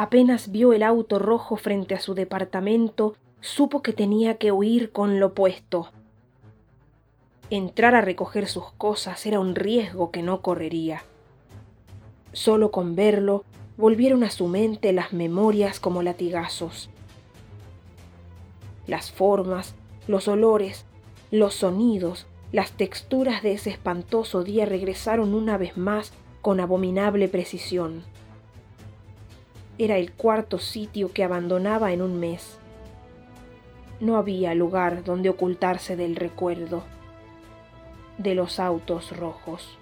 Apenas vio el auto rojo frente a su departamento, supo que tenía que huir con lo puesto. Entrar a recoger sus cosas era un riesgo que no correría. Solo con verlo volvieron a su mente las memorias como latigazos. Las formas, los olores, los sonidos, las texturas de ese espantoso día regresaron una vez más con abominable precisión. Era el cuarto sitio que abandonaba en un mes. No había lugar donde ocultarse del recuerdo de los autos rojos.